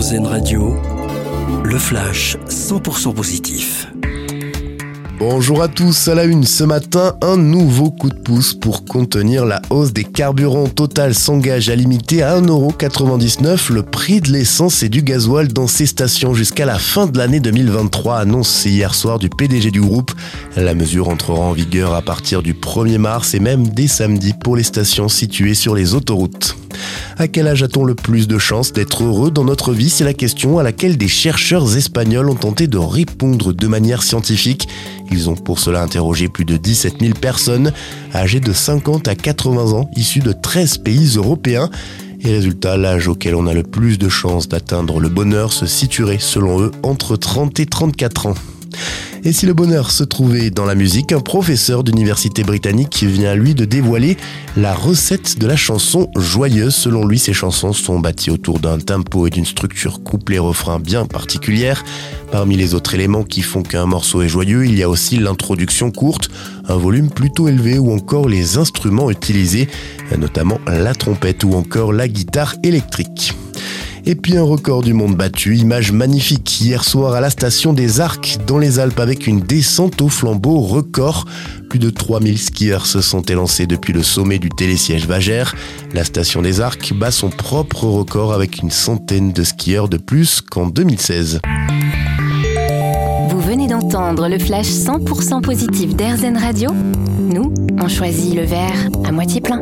Radio, le flash 100% positif. Bonjour à tous, à la une ce matin, un nouveau coup de pouce pour contenir la hausse des carburants. Total s'engage à limiter à 1,99€ le prix de l'essence et du gasoil dans ses stations jusqu'à la fin de l'année 2023, annoncé hier soir du PDG du groupe. La mesure entrera en vigueur à partir du 1er mars et même dès samedi pour les stations situées sur les autoroutes. À quel âge a-t-on le plus de chances d'être heureux dans notre vie? C'est la question à laquelle des chercheurs espagnols ont tenté de répondre de manière scientifique. Ils ont pour cela interrogé plus de 17 000 personnes âgées de 50 à 80 ans, issues de 13 pays européens. Et résultat, l'âge auquel on a le plus de chances d'atteindre le bonheur se situerait, selon eux, entre 30 et 34 ans. Et si le bonheur se trouvait dans la musique, un professeur d'université britannique vient lui de dévoiler la recette de la chanson joyeuse. Selon lui, ces chansons sont bâties autour d'un tempo et d'une structure couplet-refrain bien particulière. Parmi les autres éléments qui font qu'un morceau est joyeux, il y a aussi l'introduction courte, un volume plutôt élevé ou encore les instruments utilisés, notamment la trompette ou encore la guitare électrique. Et puis un record du monde battu, image magnifique hier soir à la station des Arcs dans les Alpes avec une descente au flambeau record. Plus de 3000 skieurs se sont élancés depuis le sommet du télésiège Vagère. La station des Arcs bat son propre record avec une centaine de skieurs de plus qu'en 2016. Vous venez d'entendre le flash 100% positif d'Airzen Radio Nous, on choisit le verre à moitié plein.